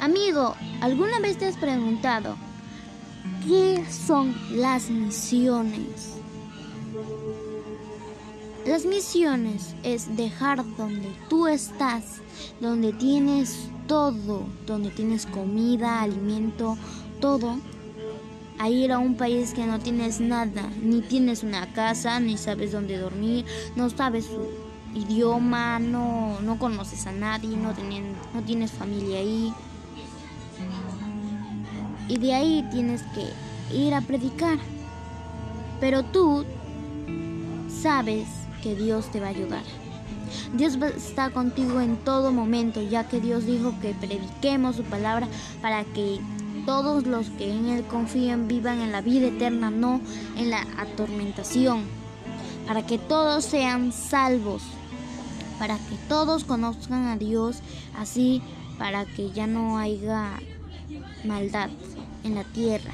Amigo, ¿alguna vez te has preguntado qué son las misiones? Las misiones es dejar donde tú estás, donde tienes todo, donde tienes comida, alimento, todo, a ir a un país que no tienes nada, ni tienes una casa, ni sabes dónde dormir, no sabes su idioma, no, no conoces a nadie, no, no tienes familia ahí. Y de ahí tienes que ir a predicar. Pero tú sabes que Dios te va a ayudar. Dios está contigo en todo momento, ya que Dios dijo que prediquemos su palabra para que todos los que en Él confían vivan en la vida eterna, no en la atormentación, para que todos sean salvos, para que todos conozcan a Dios, así para que ya no haya maldad en la tierra.